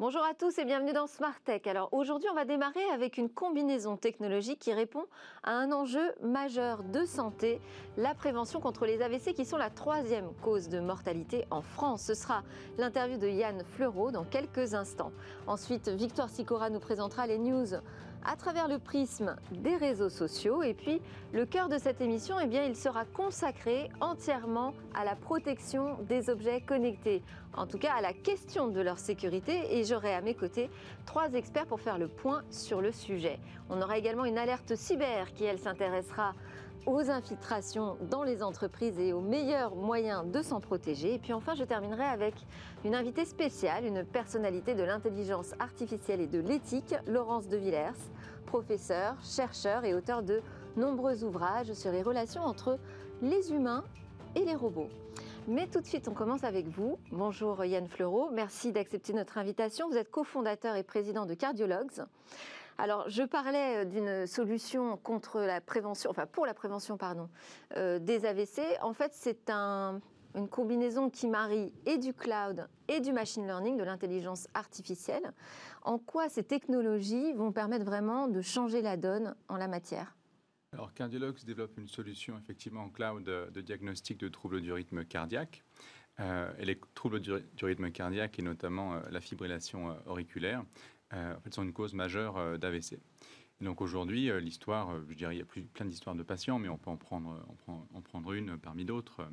Bonjour à tous et bienvenue dans Smart Tech. Alors aujourd'hui, on va démarrer avec une combinaison technologique qui répond à un enjeu majeur de santé, la prévention contre les AVC qui sont la troisième cause de mortalité en France. Ce sera l'interview de Yann Fleureau dans quelques instants. Ensuite, Victoire Sicora nous présentera les news à travers le prisme des réseaux sociaux. Et puis, le cœur de cette émission, eh bien, il sera consacré entièrement à la protection des objets connectés, en tout cas à la question de leur sécurité. Et j'aurai à mes côtés trois experts pour faire le point sur le sujet. On aura également une alerte cyber qui, elle, s'intéressera aux infiltrations dans les entreprises et aux meilleurs moyens de s'en protéger. Et puis enfin, je terminerai avec une invitée spéciale, une personnalité de l'intelligence artificielle et de l'éthique, Laurence de Villers, professeur, chercheur et auteur de nombreux ouvrages sur les relations entre les humains et les robots. Mais tout de suite, on commence avec vous. Bonjour Yann Fleureau, merci d'accepter notre invitation. Vous êtes cofondateur et président de Cardiologues. Alors, je parlais euh, d'une solution contre la prévention, enfin pour la prévention, euh, des AVC. En fait, c'est une combinaison qui marie et du cloud et du machine learning, de l'intelligence artificielle. En quoi ces technologies vont permettre vraiment de changer la donne en la matière? Alors, Cardiologues développe une solution effectivement en cloud de diagnostic de troubles du rythme cardiaque. Euh, et du, rythme cardiaque et notamment la fibrillation auriculaire euh, en fait, sont une cause majeure euh, d'AVC. Donc aujourd'hui, euh, l'histoire, je dirais, il y a plein d'histoires de patients, mais on peut en prendre, en prendre une parmi d'autres.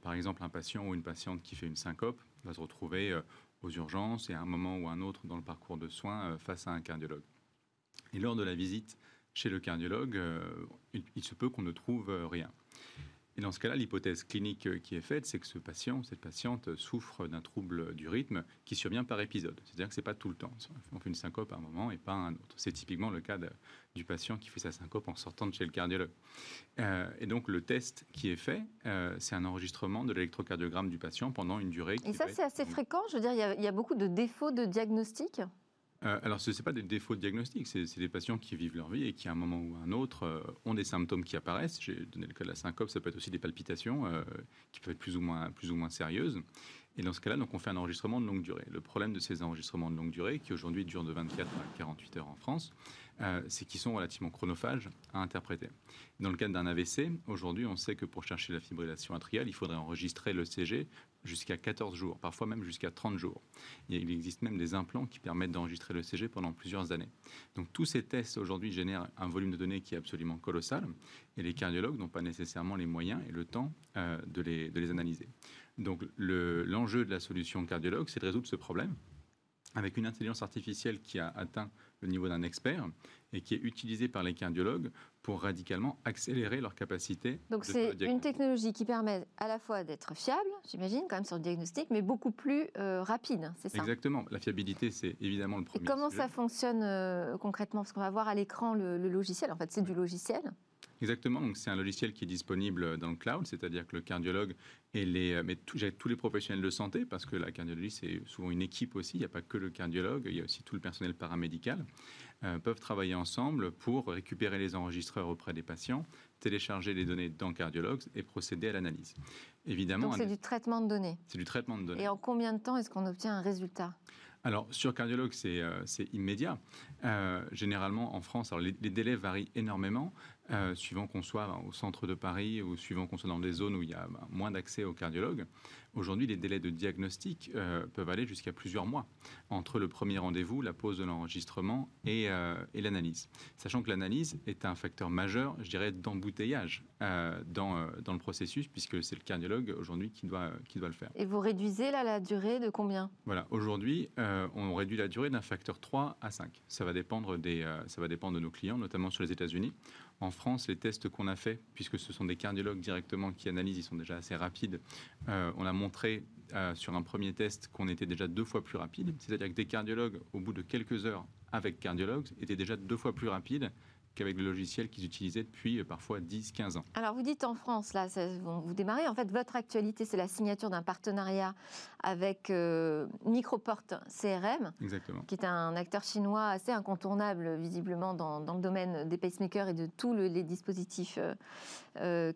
par exemple, un patient ou une patiente qui fait une syncope va se retrouver aux urgences et à un moment ou un autre dans le parcours de soins face à un cardiologue. Et lors de la visite chez le cardiologue, il se peut qu'on ne trouve rien. Et dans ce cas-là, l'hypothèse clinique qui est faite, c'est que ce patient, cette patiente souffre d'un trouble du rythme qui survient par épisode. C'est-à-dire que ce n'est pas tout le temps. On fait une syncope à un moment et pas à un autre. C'est typiquement le cas du patient qui fait sa syncope en sortant de chez le cardiologue. Euh, et donc le test qui est fait, euh, c'est un enregistrement de l'électrocardiogramme du patient pendant une durée. Et ça, c'est assez fréquent. Je veux dire, il y, a, beaucoup de défauts de diagnostic? Euh, alors, ce n'est pas des défauts de diagnostic, c'est des patients qui vivent leur vie et qui, à un moment ou à un autre, euh, ont des symptômes qui apparaissent. J'ai donné le cas de la syncope, ça peut être aussi des palpitations euh, qui peuvent être plus ou moins, plus ou moins sérieuses. Et dans ce cas-là, on fait un enregistrement de longue durée. Le problème de ces enregistrements de longue durée, qui aujourd'hui durent de 24 à 48 heures en France, euh, c'est qu'ils sont relativement chronophages à interpréter. Dans le cadre d'un AVC, aujourd'hui, on sait que pour chercher la fibrillation atriale, il faudrait enregistrer le CG jusqu'à 14 jours, parfois même jusqu'à 30 jours. Il existe même des implants qui permettent d'enregistrer le CG pendant plusieurs années. Donc tous ces tests aujourd'hui génèrent un volume de données qui est absolument colossal et les cardiologues n'ont pas nécessairement les moyens et le temps euh, de, les, de les analyser. Donc l'enjeu de la solution cardiologue, c'est de résoudre ce problème avec une intelligence artificielle qui a atteint le niveau d'un expert et qui est utilisée par les cardiologues pour radicalement accélérer leur capacité. Donc c'est une technologie qui permet à la fois d'être fiable, j'imagine, quand même sur le diagnostic, mais beaucoup plus euh, rapide, c'est ça? Exactement. La fiabilité, c'est évidemment le premier. Et comment ça fonctionne euh, concrètement? Parce qu'on va voir à l'écran le, le logiciel. En fait, c'est du logiciel. Exactement, donc c'est un logiciel qui est disponible dans le cloud, c'est-à-dire que le cardiologue et les, euh, mais tous les professionnels de santé, parce que la cardiologie c'est souvent une équipe aussi, il n'y a pas que le cardiologue, il y a aussi tout le personnel paramédical, euh, peuvent travailler ensemble pour récupérer les enregistreurs auprès des patients, télécharger les données dans Cardiologues et procéder à l'analyse. Évidemment, donc c'est du traitement de données. C'est du traitement de données. Et en combien de temps est-ce qu'on obtient un résultat? Alors, sur cardiologue, c'est euh, immédiat. Euh, généralement, en France, alors les, délais varient énormément, euh, suivant qu'on soit ben, au centre de Paris ou suivant qu'on soit dans des zones où il y a ben, moins d'accès aux cardiologues. Aujourd'hui, les délais de diagnostic peuvent aller jusqu'à plusieurs mois entre le premier rendez-vous, la pause de l'enregistrement et, et l'analyse. Sachant que l'analyse est un facteur majeur, je dirais, d'embouteillage dans, dans le processus, puisque c'est le cardiologue aujourd'hui qui doit, qui doit le faire. Et vous réduisez là la durée de combien? Voilà, aujourd'hui, euh, on réduit la durée d'un facteur 3 à 5. Ça va, dépendre des, euh, ça va dépendre de nos clients, notamment sur les États-Unis. En France, les tests qu'on a faits, puisque ce sont des cardiologues directement qui analysent, ils sont déjà assez rapides. Euh, on a montré sur un premier test qu'on était déjà deux fois plus rapide. C'est-à-dire que des cardiologues, au bout de quelques heures avec cardiologues, étaient déjà deux fois plus rapides qu'avec le logiciel qu'ils utilisaient depuis parfois 10-15 ans. Alors vous dites en France, là, vous démarrez, en fait votre actualité c'est la signature d'un partenariat avec Microport CRM, Exactement. qui est un acteur chinois assez incontournable visiblement dans, le domaine des pacemakers et de tous les dispositifs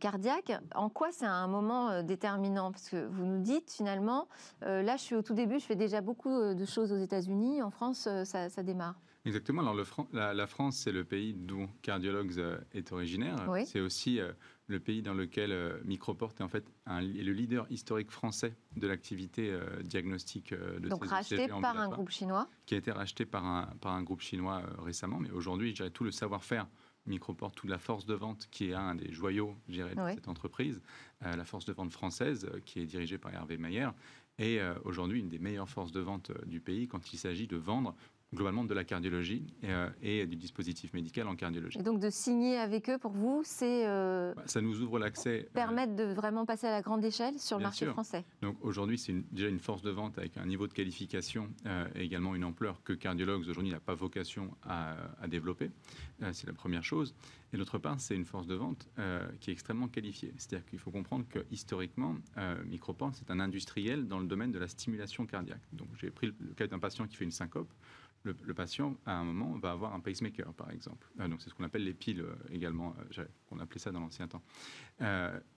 cardiaques. En quoi c'est un moment déterminant? Parce que vous nous dites finalement, là je suis au tout début, je fais déjà beaucoup de choses aux États-Unis, en France ça démarre. Exactement. Alors, le la, France, c'est le pays d'où Cardiologues euh, est originaire. C'est aussi euh, le pays dans lequel euh, Microport est en fait le leader historique français de l'activité diagnostique de Donc racheté par un groupe chinois Qui a été racheté par un, par un groupe chinois récemment. Mais aujourd'hui, je dirais tout le savoir-faire Microport, toute la force de vente qui est un des joyaux de cette entreprise, la force de vente française qui est dirigée par Hervé Mayer, est aujourd'hui une des meilleures forces de vente du pays quand il s'agit de vendre globalement de la cardiologie euh, et, du dispositif médical en cardiologie. Et donc de signer avec eux, pour vous, c'est... Euh, bah, ça nous ouvre l'accès... Euh, permettre de vraiment passer à la grande échelle sur le marché français. Donc aujourd'hui, c'est déjà une force de vente avec un niveau de qualification et également une ampleur que Cardiologues aujourd'hui n'a pas vocation à, développer. c'est la première chose. Et d'autre part, c'est une force de vente qui est extrêmement qualifiée. C'est-à-dire qu'il faut comprendre que historiquement, Microport, c'est un industriel dans le domaine de la stimulation cardiaque. Donc j'ai pris le cas d'un patient qui fait une syncope le, patient, à un moment, va avoir un pacemaker, par exemple. Euh, donc, c'est ce qu'on appelle les piles euh, également. Euh, on appelait ça dans l'ancien temps.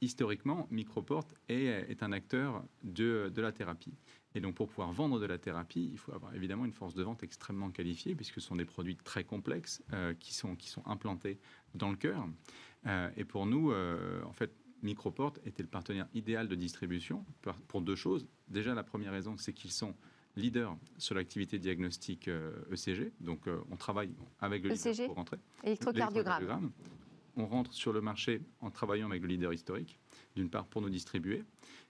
historiquement, Microport est, un acteur de, la thérapie. Et donc, pour pouvoir vendre de la thérapie, il faut avoir évidemment une force de vente extrêmement qualifiée, puisque ce sont des produits très complexes qui sont implantés dans le cœur. et pour nous, en fait, Microport était le partenaire idéal de distribution pour deux choses. Déjà, la première raison, c'est qu'ils sont leader sur l'activité diagnostique ECG. Euh, e Donc, euh, on travaille avec le ECG, leader pour rentrer. Électrocardiogramme. On rentre sur le marché en travaillant avec le leader historique, d'une part pour nous distribuer,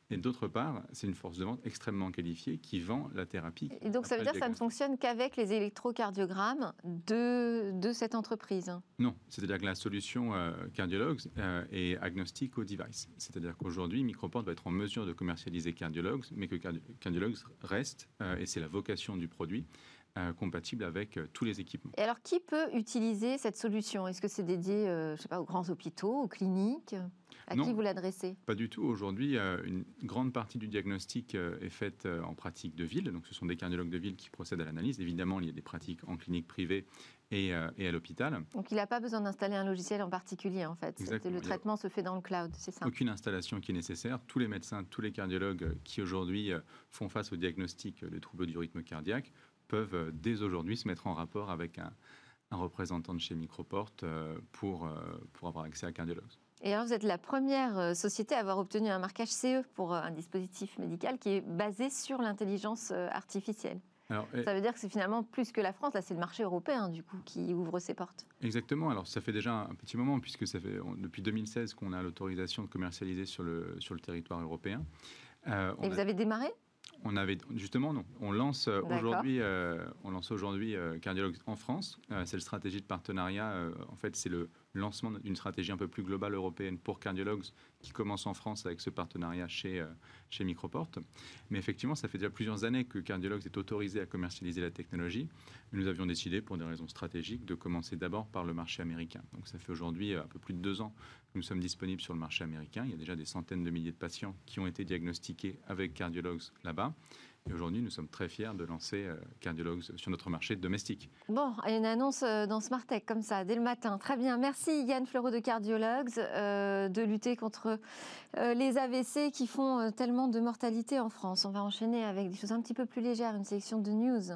et d'autre part, c'est une force de vente extrêmement qualifiée qui vend la thérapie. Et donc ça veut dire que ça ne fonctionne qu'avec les électrocardiogrammes de, de cette entreprise Non, c'est-à-dire que la solution euh, Cardiologues euh, est agnostique au device. C'est-à-dire qu'aujourd'hui, Microport va être en mesure de commercialiser Cardiologues, mais que Cardiologues reste, euh, et c'est la vocation du produit, compatible avec tous les équipements. Et alors, qui peut utiliser cette solution? Est-ce que c'est dédié, je sais pas, aux grands hôpitaux, aux cliniques? À qui vous l'adressez? Pas du tout. Aujourd'hui, euh, une grande partie du diagnostic euh, est faite euh, en pratique de ville. Donc, ce sont des cardiologues de ville qui procèdent à l'analyse. Évidemment, il y a des pratiques en clinique privée et, à l'hôpital. Donc, il n'a pas besoin d'installer un logiciel en particulier, en fait. Le traitement se fait dans le cloud, c'est ça? Aucune installation qui est nécessaire. Tous les médecins, tous les cardiologues qui aujourd'hui font face au diagnostic des troubles du rythme cardiaque peuvent dès aujourd'hui se mettre en rapport avec un, représentant de chez Microport pour, pour avoir accès à cardiologues. Et alors, vous êtes la première euh, société à avoir obtenu un marquage CE pour euh, un dispositif médical qui est basé sur l'intelligence euh, artificielle. ça veut dire que c'est finalement plus que la France, là c'est le marché européen du coup qui ouvre ses portes. Exactement, alors ça fait déjà un petit moment puisque ça fait depuis 2016 qu'on a l'autorisation de commercialiser sur le, sur le territoire européen. Et vous avez démarré? On avait justement non. On lance aujourd'hui, on lance aujourd'hui Cardiologues en France. c'est le stratégie de partenariat. en fait, c'est le lancement d'une stratégie un peu plus globale européenne pour cardiologues qui commence en France avec ce partenariat chez, euh, chez Microport. Mais effectivement, ça fait déjà plusieurs années que Cardiologues est autorisé à commercialiser la technologie. Nous avions décidé, pour des raisons stratégiques, de commencer d'abord par le marché américain. Donc ça fait aujourd'hui euh, un peu plus de deux ans que nous sommes disponibles sur le marché américain. Il y a déjà des centaines de milliers de patients qui ont été diagnostiqués avec Cardiologues là-bas. Et aujourd'hui, nous sommes très fiers de lancer euh, Cardiologues sur notre marché domestique. Bon, une annonce euh, dans Smart Tech comme ça, dès le matin. Très bien. Merci Yann Fleureau de Cardiologues euh, de lutter contre les AVC qui font tellement de mortalité en France. On va enchaîner avec des choses un petit peu plus légères, une sélection de news.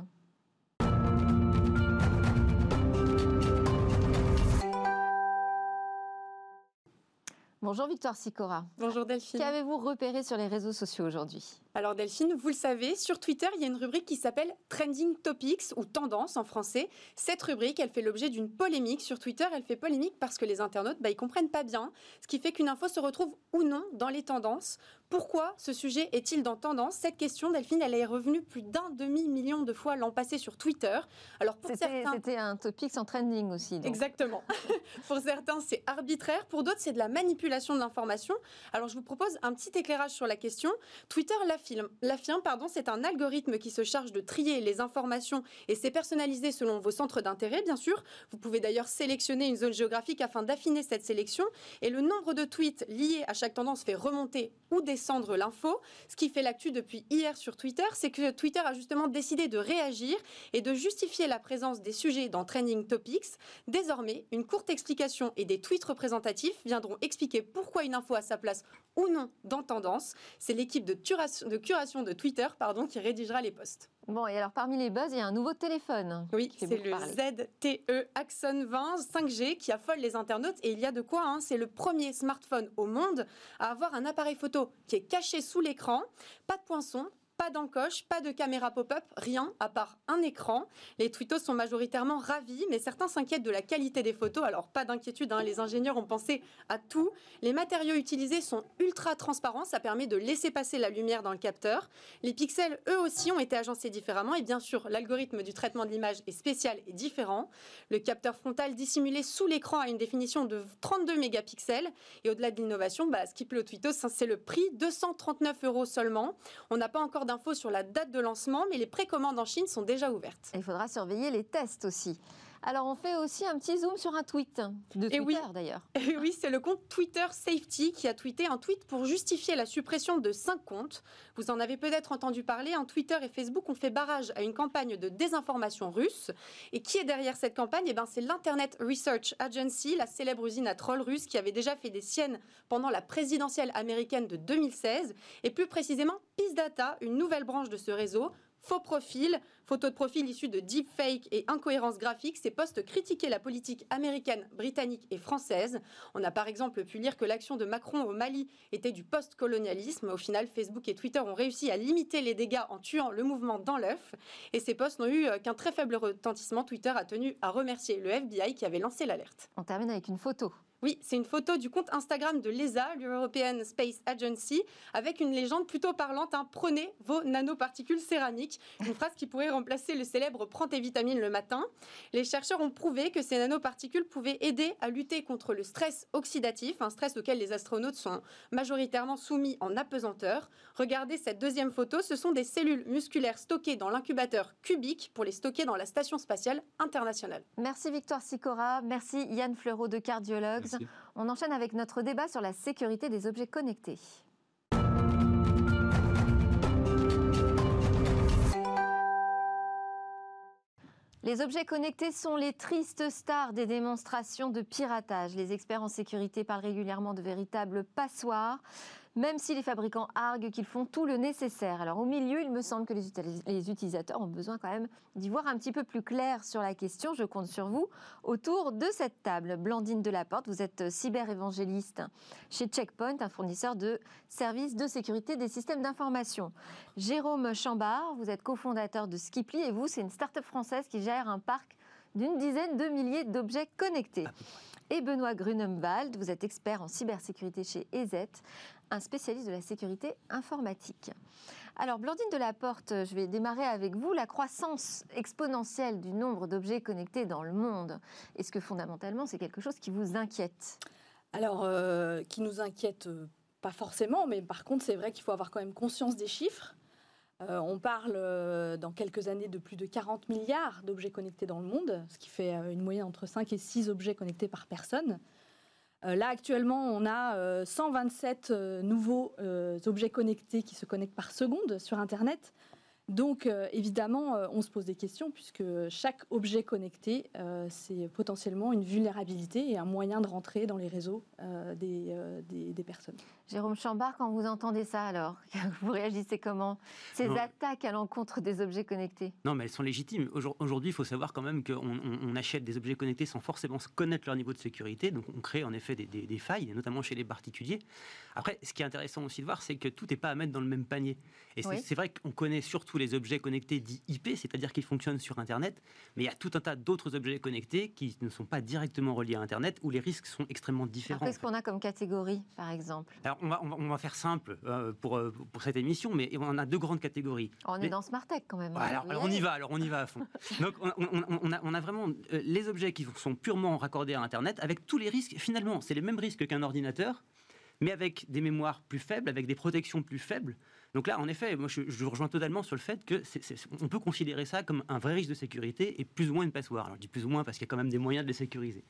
Bonjour Victoire Sicora. Bonjour Delphine. Qu'avez-vous repéré sur les réseaux sociaux aujourd'hui? Alors Delphine, vous le savez, sur Twitter, il y a une rubrique qui s'appelle Trending Topics ou Tendance en français. Cette rubrique, elle fait l'objet d'une polémique. Sur Twitter, elle fait polémique parce que les internautes, bah, ils comprennent pas bien, ce qui fait qu'une info se retrouve ou non dans les tendances. Pourquoi ce sujet est-il dans tendance? Cette question, Delphine, elle est revenue plus d'un demi-million de fois l'an passé sur Twitter. Alors C'était un topic en trending aussi. Exactement. pour certains, c'est arbitraire. Pour d'autres, c'est de la manipulation de l'information. Alors je vous propose un petit éclairage sur la question. Twitter l'affirme L'affirme, pardon, c'est un algorithme qui se charge de trier les informations et c'est personnalisé selon vos centres d'intérêt, bien sûr. Vous pouvez d'ailleurs sélectionner une zone géographique afin d'affiner cette sélection. Et le nombre de tweets liés à chaque tendance fait remonter ou descendre l'info. Ce qui fait l'actu depuis hier sur Twitter, c'est que Twitter a justement décidé de réagir et de justifier la présence des sujets dans Trending Topics. Désormais, une courte explication et des tweets représentatifs viendront expliquer pourquoi une info a sa place ou non dans Tendance. C'est l'équipe de, de, curation de Twitter pardon, qui rédigera les posts. Bon, et alors parmi les buzz, il y a un nouveau téléphone. Oui, c'est le ZTE Axon 20 5G qui affole les internautes. Et il y a de quoi, hein. c'est le premier smartphone au monde à avoir un appareil photo qui est caché sous l'écran, pas de poinçon, pas d'encoche, pas de caméra pop-up, rien à part un écran. Les twittos sont majoritairement ravis, mais certains s'inquiètent de la qualité des photos. Alors pas d'inquiétude, hein, les ingénieurs ont pensé à tout. Les matériaux utilisés sont ultra transparents, ça permet de laisser passer la lumière dans le capteur. Les pixels, eux aussi, ont été agencés différemment. Et bien sûr, l'algorithme du traitement de l'image est spécial et différent. Le capteur frontal dissimulé sous l'écran a une définition de 32 mégapixels. Et au-delà de l'innovation, bah, ce qui plaît aux twittos, c'est le prix, 239 euros seulement. On n'a pas encore d'infos sur la date de lancement, mais les précommandes en Chine sont déjà ouvertes. Il faudra surveiller les tests aussi. Alors on fait aussi un petit zoom sur un tweet de Twitter oui, d'ailleurs. oui, c'est le compte Twitter Safety qui a tweeté un tweet pour justifier la suppression de cinq comptes. Vous en avez peut-être entendu parler, en Twitter et Facebook ont fait barrage à une campagne de désinformation russe. Et qui est derrière cette campagne? Eh ben, C'est l'Internet Research Agency, la célèbre usine à trolls russe qui avait déjà fait des siennes pendant la présidentielle américaine de 2016. Et plus précisément, Peace Data, une nouvelle branche de ce réseau, faux profils, photos de profil issues de deepfake et incohérences graphiques, ces postes critiquaient la politique américaine, britannique et française. On a par exemple pu lire que l'action de Macron au Mali était du post-colonialisme. Au final, Facebook et Twitter ont réussi à limiter les dégâts en tuant le mouvement dans l'œuf. Et ces postes n'ont eu qu'un très faible retentissement. Twitter a tenu à remercier le FBI qui avait lancé l'alerte. On termine avec une photo. Oui, c'est une photo du compte Instagram de l'ESA, l'European Space Agency, avec une légende plutôt parlante hein, Prenez vos nanoparticules céramiques. Une phrase qui pourrait remplacer le célèbre Prends tes vitamines le matin. Les chercheurs ont prouvé que ces nanoparticules pouvaient aider à lutter contre le stress oxydatif, un stress auquel les astronautes sont majoritairement soumis en apesanteur. Regardez cette deuxième photo, ce sont des cellules musculaires stockées dans l'incubateur cubique pour les stocker dans la Station spatiale internationale. Merci Victoire Sicora, merci Yann Fleureau de cardiologue. On enchaîne avec notre débat sur la sécurité des objets connectés. Les objets connectés sont les tristes stars des démonstrations de piratage. Les experts en sécurité parlent régulièrement de véritables passoires même si les fabricants arguent qu'ils font tout le nécessaire. Alors au milieu, il me semble que les, utilisateurs ont besoin quand même d'y voir un petit peu plus clair sur la question. Je compte sur vous autour de cette table. Blandine Delaporte, vous êtes cyber-évangéliste chez Checkpoint, un fournisseur de services de sécurité des systèmes d'information. Jérôme Chambard, vous êtes cofondateur de Skiply et vous, c'est une start-up française qui gère un parc d'une dizaine de milliers d'objets connectés. Et Benoît Grunemwald, vous êtes expert en cybersécurité chez EZ, un spécialiste de la sécurité informatique. Alors, Blandine Delaporte, je vais démarrer avec vous. La croissance exponentielle du nombre d'objets connectés dans le monde, est-ce que fondamentalement c'est quelque chose qui vous inquiète? Alors, euh, qui nous inquiète euh, pas forcément, mais par contre, c'est vrai qu'il faut avoir quand même conscience des chiffres. Euh, on parle dans quelques années de plus de 40 milliards d'objets connectés dans le monde, ce qui fait une moyenne entre 5 et 6 objets connectés par personne. Euh, là, actuellement, on a 127 euh, euh, nouveaux objets connectés qui se connectent par seconde sur Internet. Donc, euh, évidemment, euh, on se pose des questions puisque chaque objet connecté, euh, c'est potentiellement une vulnérabilité et un moyen de rentrer dans les réseaux des, des, personnes. Jérôme Chambard, quand vous entendez ça, alors, vous réagissez comment? Ces attaques à l'encontre des objets connectés Non, mais elles sont légitimes. Aujourd'hui, il faut savoir quand même qu'on achète des objets connectés sans forcément connaître leur niveau de sécurité. Donc, on crée en effet des, des failles, notamment chez les particuliers. Après, ce qui est intéressant aussi de voir, c'est que tout n'est pas à mettre dans le même panier. Et c'est vrai qu'on connaît surtout les objets connectés dits IP, c'est-à-dire qu'ils fonctionnent sur Internet, mais il y a tout un tas d'autres objets connectés qui ne sont pas directement reliés à Internet, où les risques sont extrêmement différents. Qu'est-ce qu'on a comme catégorie, par exemple? Alors, on va, on va, faire simple euh, pour, euh, pour cette émission, mais on a deux grandes catégories. On est dans Smartech quand même. alors, on y va, alors on y va à fond. Donc, on, a, on a, vraiment euh, les objets qui sont purement raccordés à Internet, avec tous les risques. Finalement, c'est les mêmes risques qu'un ordinateur, mais avec des mémoires plus faibles, avec des protections plus faibles. Donc là, en effet, moi, je, je rejoins totalement sur le fait que on peut considérer ça comme un vrai risque de sécurité et plus ou moins une passoire. Alors je dis plus ou moins parce qu'il y a quand même des moyens de les sécuriser.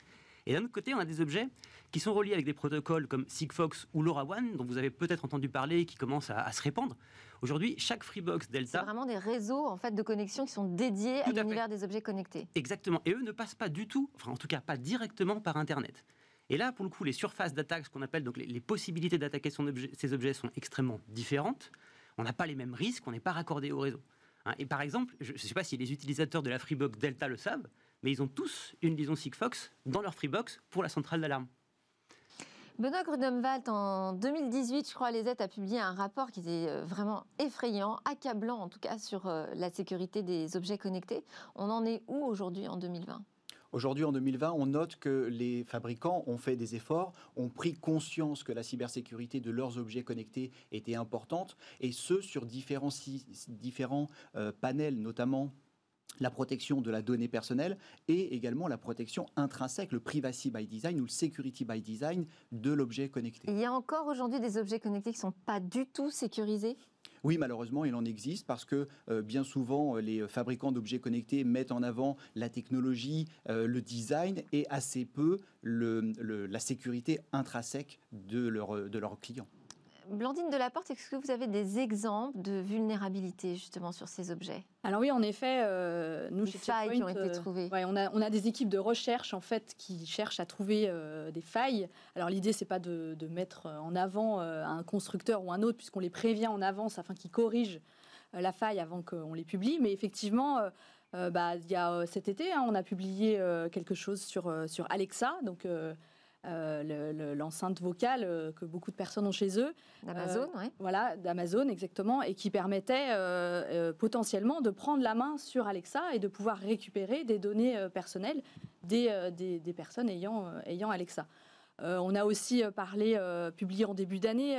Et d'un autre côté, on a des objets qui sont reliés avec des protocoles comme Sigfox ou LoRaWAN, dont vous avez peut-être entendu parler, et qui commencent à, se répandre. Aujourd'hui, chaque Freebox Delta... C'est vraiment des réseaux en fait, de connexion qui sont dédiés à l'univers des objets connectés. Exactement. Et eux ne passent pas du tout, enfin en tout cas pas directement par Internet. Et là, pour le coup, les surfaces d'attaque, ce qu'on appelle donc les, possibilités d'attaquer ces objets sont extrêmement différentes. On n'a pas les mêmes risques, on n'est pas raccordé au réseau. Hein. Et par exemple, je ne sais pas si les utilisateurs de la Freebox Delta le savent, mais ils ont tous une liaison Sigfox dans leur Freebox pour la centrale d'alarme. Benoît Grudemwald, en 2018, je crois, les a publié un rapport qui était euh, vraiment effrayant, accablant en tout cas sur euh, la sécurité des objets connectés. On en est où aujourd'hui en 2020 Aujourd'hui, en 2020, on note que les fabricants ont fait des efforts, ont pris conscience que la cybersécurité de leurs objets connectés était importante, et ce, sur différents, différents euh, panels, notamment la protection de la donnée personnelle et également la protection intrinsèque, le privacy by design ou le security by design de l'objet connecté. Il y a encore aujourd'hui des objets connectés qui ne sont pas du tout sécurisés? Oui, malheureusement, il en existe parce que euh, bien souvent, euh, les fabricants d'objets connectés mettent en avant la technologie, euh, le design et assez peu la sécurité intrinsèque de, de leurs clients. Blandine Delaporte, est-ce que vous avez des exemples de vulnérabilité justement sur ces objets? Alors oui, en effet, euh, nous chez failles qui ont été euh, trouvées. on, a, on a des équipes de recherche en fait qui cherchent à trouver euh, des failles. Alors l'idée c'est pas de, mettre en avant un constructeur ou un autre puisqu'on les prévient en avance afin qu'ils corrigent la faille avant qu'on les publie, mais effectivement. bah, il y a cet été, hein, on a publié quelque chose sur, sur Alexa, donc euh, l'enceinte vocale euh, que beaucoup de personnes ont chez eux. D'Amazon, oui. Voilà, d'Amazon, exactement, et qui permettait euh, potentiellement de prendre la main sur Alexa et de pouvoir récupérer des données personnelles des, des, personnes ayant, ayant Alexa. on a aussi parlé, publié en début d'année,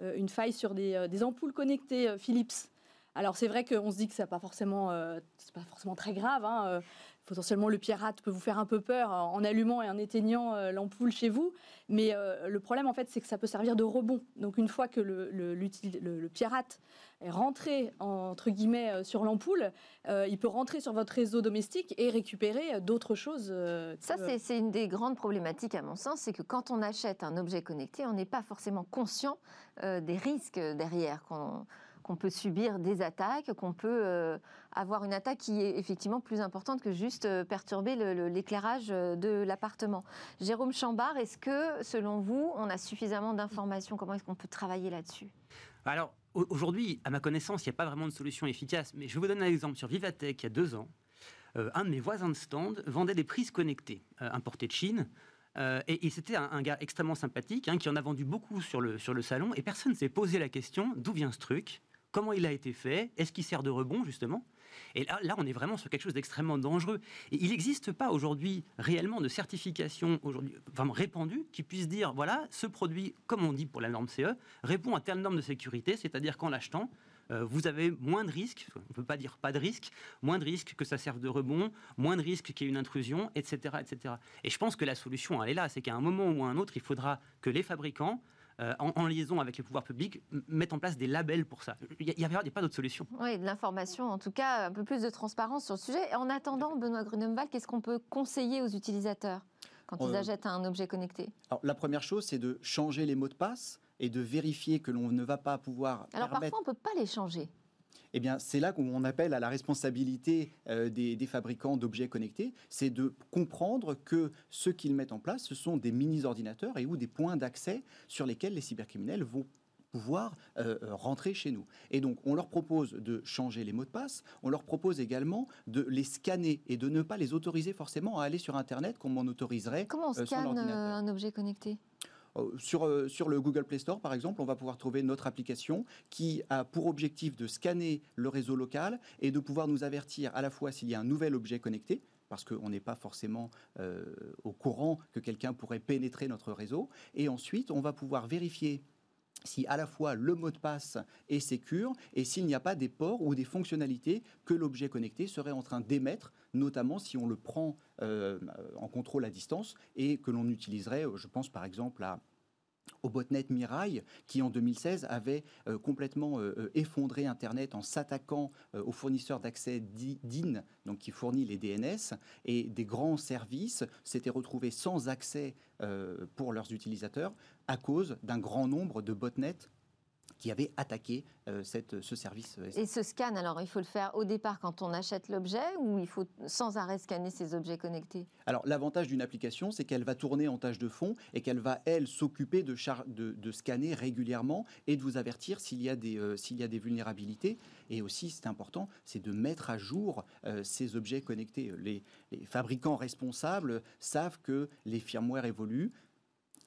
une faille sur des, des ampoules connectées Philips. Alors c'est vrai qu'on se dit que ce n'est pas, forcément, pas forcément très grave. Hein, potentiellement le pirate peut vous faire un peu peur en allumant et en éteignant euh, l'ampoule chez vous. Mais euh, le problème, en fait, c'est que ça peut servir de rebond. Donc, une fois que le, le, pirate est rentré, entre guillemets, euh, sur l'ampoule, il peut rentrer sur votre réseau domestique et récupérer d'autres choses. Ça, c'est une des grandes problématiques, à mon sens, c'est que quand on achète un objet connecté, on n'est pas forcément conscient des risques derrière qu'on qu'on peut subir des attaques, qu'on peut euh, avoir une attaque qui est effectivement plus importante que juste euh, perturber l'éclairage euh, de l'appartement. Jérôme Chambard, est-ce que, selon vous, on a suffisamment d'informations? Comment est-ce qu'on peut travailler là-dessus? Alors, aujourd'hui, à ma connaissance, il n'y a pas vraiment de solution efficace, mais je vous donne un exemple. Sur Vivatech, il y a deux ans, un de mes voisins de stand vendait des prises connectées importées de Chine. et, c'était un, gars extrêmement sympathique hein, qui en a vendu beaucoup sur le, sur le salon et personne ne s'est posé la question d'où vient ce truc? Comment il a été fait, est-ce qu'il sert de rebond justement? Et là, là, on est vraiment sur quelque chose d'extrêmement dangereux. Et il n'existe pas aujourd'hui réellement de certification aujourd'hui vraiment répandue qui puisse dire voilà, ce produit, comme on dit pour la norme CE, répond à telle norme de sécurité, c'est-à-dire qu'en l'achetant, euh, vous avez moins de risques, on ne peut pas dire pas de risque, moins de risques que ça serve de rebond, moins de risques qu'il y ait une intrusion, etc., etc. Et je pense que la solution, elle est là, c'est qu'à un moment ou à un autre, il faudra que les fabricants euh, en, liaison avec les pouvoirs publics, mettre en place des labels pour ça. Il n'y a, pas d'autre solution. Oui, de l'information, en tout cas, un peu plus de transparence sur le sujet. en attendant, Benoît Gruneval, qu'est-ce qu'on peut conseiller aux utilisateurs quand ils euh, achètent un objet connecté? Alors, La première chose, c'est de changer les mots de passe et de vérifier que l'on ne va pas pouvoir. Alors parfois, on ne peut pas les changer eh bien, c'est là qu'on appelle à la responsabilité euh, des, fabricants d'objets connectés, c'est de comprendre que ce qu'ils mettent en place, ce sont des mini-ordinateurs et ou des points d'accès sur lesquels les cybercriminels vont pouvoir euh, euh, rentrer chez nous. Et donc, on leur propose de changer les mots de passe, on leur propose également de les scanner et de ne pas les autoriser forcément à aller sur Internet comme on autoriserait Comment on scanne un objet connecté? Sur, euh, sur le Google Play Store, par exemple, on va pouvoir trouver notre application qui a pour objectif de scanner le réseau local et de pouvoir nous avertir à la fois s'il y a un nouvel objet connecté, parce qu'on n'est pas forcément euh, au courant que quelqu'un pourrait pénétrer notre réseau. Et ensuite, on va pouvoir vérifier si à la fois le mot de passe est sécure et s'il n'y a pas des ports ou des fonctionnalités que l'objet connecté serait en train d'émettre, notamment si on le prend euh, en contrôle à distance et que l'on utiliserait, je pense par exemple à au botnet Mirai, qui en 2016 avait euh, complètement euh, euh, effondré Internet en s'attaquant aux fournisseurs d'accès DIN, qui fournit les DNS, et des grands services s'étaient retrouvés sans accès pour leurs utilisateurs à cause d'un grand nombre de botnets qui avait attaqué euh, cette, ce service. Euh, Et ce scan, alors il faut le faire au départ quand on achète l'objet ou il faut sans arrêt scanner ces objets connectés? Alors l'avantage d'une application, c'est qu'elle va tourner en tâche de fond et qu'elle va, elle, s'occuper de, de, de, scanner régulièrement et de vous avertir s'il y, a des, euh, s'il y a des vulnérabilités. Et aussi, c'est important, c'est de mettre à jour ces objets connectés. Les, les fabricants responsables savent que les firmware évoluent,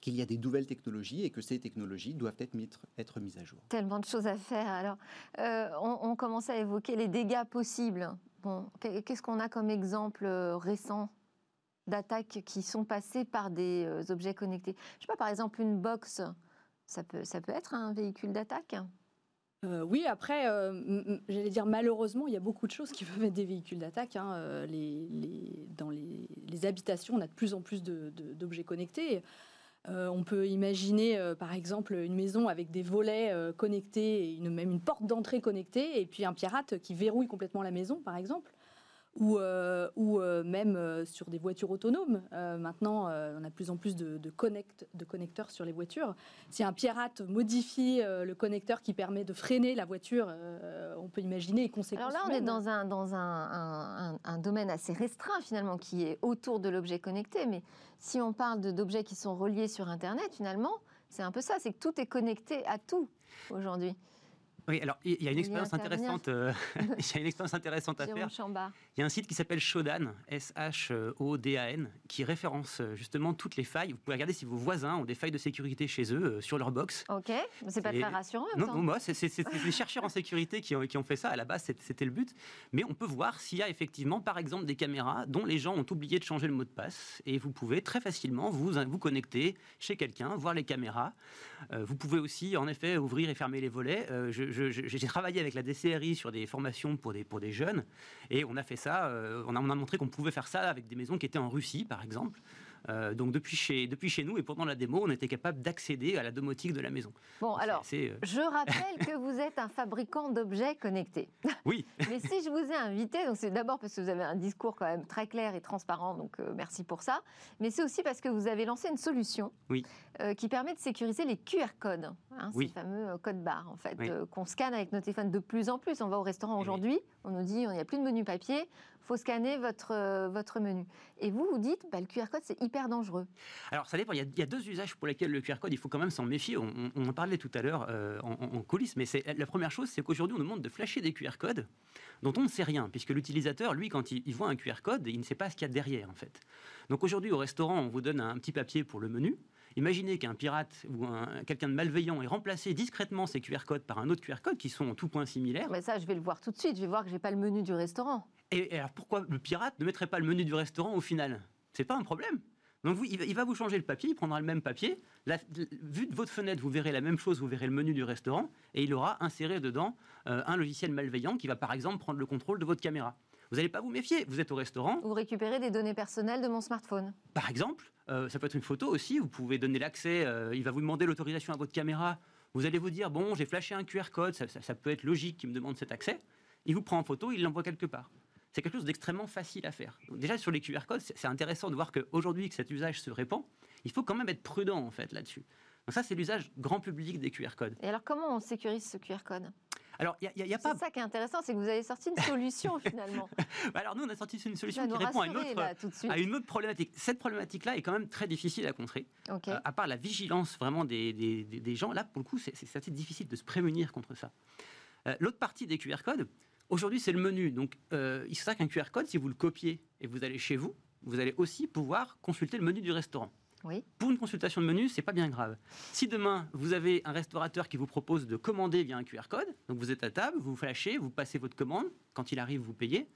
qu'il y a des nouvelles technologies et que ces technologies doivent être, être mises à jour. Tellement de choses à faire. Alors, euh, on, commence à évoquer les dégâts possibles. Bon, qu'est-ce qu'on a comme exemple euh, récent d'attaques qui sont passées par des euh, objets connectés? Je sais pas, par exemple, une box, ça peut, ça peut être un véhicule d'attaque? Oui, après, j'allais dire malheureusement, il y a beaucoup de choses qui peuvent être des véhicules d'attaque. Hein. Les, les, dans les, les, habitations, on a de plus en plus d'objets connectés. Euh, on peut imaginer, euh, par exemple, une maison avec des volets euh, connectés, et même une porte d'entrée connectée, et puis un pirate qui verrouille complètement la maison, par exemple ou, euh, ou euh, même euh, sur des voitures autonomes. maintenant, on a de plus en plus de, de, de connecteurs sur les voitures. Si un pirate modifie le connecteur qui permet de freiner la voiture, on peut imaginer les conséquences. Alors là, on est dans, un, dans un, un, domaine assez restreint finalement qui est autour de l'objet connecté. Mais si on parle d'objets qui sont reliés sur Internet, finalement, c'est un peu ça, c'est que tout est connecté à tout aujourd'hui. Oui, alors il y a une expérience intéressante. Euh, il y a une expérience intéressante à faire. Il y a un site qui s'appelle Shodan, S-H-O-D-A-N, qui référence euh, justement toutes les failles. Vous pouvez regarder si vos voisins ont des failles de sécurité chez eux euh, sur leur box. Ok, c'est pas très rassurant. Non, non, moi, c'est les chercheurs en sécurité qui ont, qui ont, fait ça. À la base, c'était le but. Mais on peut voir s'il y a effectivement, par exemple, des caméras dont les gens ont oublié de changer le mot de passe, et vous pouvez très facilement vous vous connecter chez quelqu'un, voir les caméras. vous pouvez aussi, en effet, ouvrir et fermer les volets. je j'ai travaillé avec la DCRI sur des formations pour des, pour des jeunes, et on a fait ça, euh, on, a, on a montré qu'on pouvait faire ça avec des maisons qui étaient en Russie, par exemple. Euh, donc depuis chez, depuis chez nous et pendant la démo, on était capable d'accéder à la domotique de la maison. Bon, alors, euh, je rappelle que vous êtes un fabricant d'objets connectés. Oui. Mais si je vous ai invité, donc c'est d'abord parce que vous avez un discours quand même très clair et transparent, donc euh, merci pour ça. Mais c'est aussi parce que vous avez lancé une solution oui. qui permet de sécuriser les QR codes, hein, ces fameux codes barres en fait, qu'on scanne avec nos téléphones de plus en plus. On va au restaurant aujourd'hui, on nous dit il n'y a plus de menu papier, faut scanner votre, euh, votre menu. Et vous, vous dites, bah, le QR code, c'est hyper dangereux. Alors, ça dépend. Il y, a, deux usages pour lesquels le QR code, il faut quand même s'en méfier. On, en parlait tout à l'heure euh, en, coulisses, mais la première chose, c'est qu'aujourd'hui, on nous demande de flasher des QR codes dont on ne sait rien, puisque l'utilisateur, lui, quand il, voit un QR code, il ne sait pas ce qu'il y a derrière, en fait. Donc aujourd'hui, au restaurant, on vous donne un petit papier pour le menu. Imaginez qu'un pirate ou quelqu'un de malveillant ait remplacé discrètement ces QR codes par un autre QR code qui sont en tout point similaires. Mais ça, je vais le voir tout de suite. Je vais voir que j'ai pas le menu du restaurant. Et, alors pourquoi le pirate ne mettrait pas le menu du restaurant au final? C'est pas un problème. Donc vous, il va vous changer le papier, il prendra le même papier. La, vu de votre fenêtre, vous verrez la même chose, vous verrez le menu du restaurant, et il aura inséré dedans euh, un logiciel malveillant qui va par exemple prendre le contrôle de votre caméra. Vous n'allez pas vous méfier, vous êtes au restaurant. Vous récupérez des données personnelles de mon smartphone. Par exemple, euh, ça peut être une photo aussi, vous pouvez donner l'accès, euh, il va vous demander l'autorisation à votre caméra. Vous allez vous dire, bon, j'ai flashé un QR code, ça, ça peut être logique qu'il me demande cet accès. Il vous prend en photo, il l'envoie quelque part c'est quelque chose d'extrêmement facile à faire. déjà sur les QR codes, c'est intéressant de voir qu'aujourd'hui que cet usage se répand, il faut quand même être prudent en fait là-dessus. Donc ça, c'est l'usage grand public des QR codes. Et alors comment on sécurise ce QR code? Alors, il y, a, pas. C'est ça qui est intéressant, c'est que vous avez sorti une solution finalement. Bah, alors nous, on a sorti une solution qui répond à une, autre, à une, autre, problématique. Cette problématique-là est quand même très difficile à contrer. Euh, à part la vigilance vraiment des, des, des, gens, là, pour le coup, c'est assez difficile de se prémunir contre ça. Euh, l'autre partie des QR codes, Aujourd'hui, c'est le menu. Donc, euh, il s'agit qu'un QR code, si vous le copiez et vous allez chez vous, vous allez aussi pouvoir consulter le menu du restaurant. Oui. Pour une consultation de menu, c'est pas bien grave. Si demain vous avez un restaurateur qui vous propose de commander via un QR code, donc vous êtes à table, vous flashez, vous passez votre commande, quand il arrive, vous payez.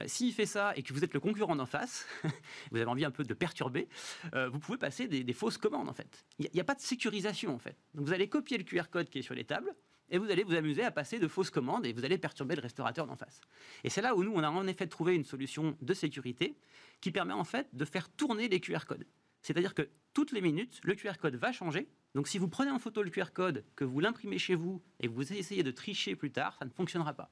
Euh, s'il fait ça et que vous êtes le concurrent d'en face, vous avez envie un peu de perturber, euh, vous pouvez passer des, fausses commandes en fait. Il n'y a, a, pas de sécurisation en fait. Donc vous allez copier le QR code qui est sur les tables, et vous allez vous amuser à passer de fausses commandes et vous allez perturber le restaurateur d'en face. Et c'est là où nous, on a en effet trouvé une solution de sécurité qui permet en fait de faire tourner les QR codes. C'est-à-dire que toutes les minutes, le QR code va changer Donc si vous prenez en photo le QR code, que vous l'imprimez chez vous et que vous essayez de tricher plus tard, ça ne fonctionnera pas.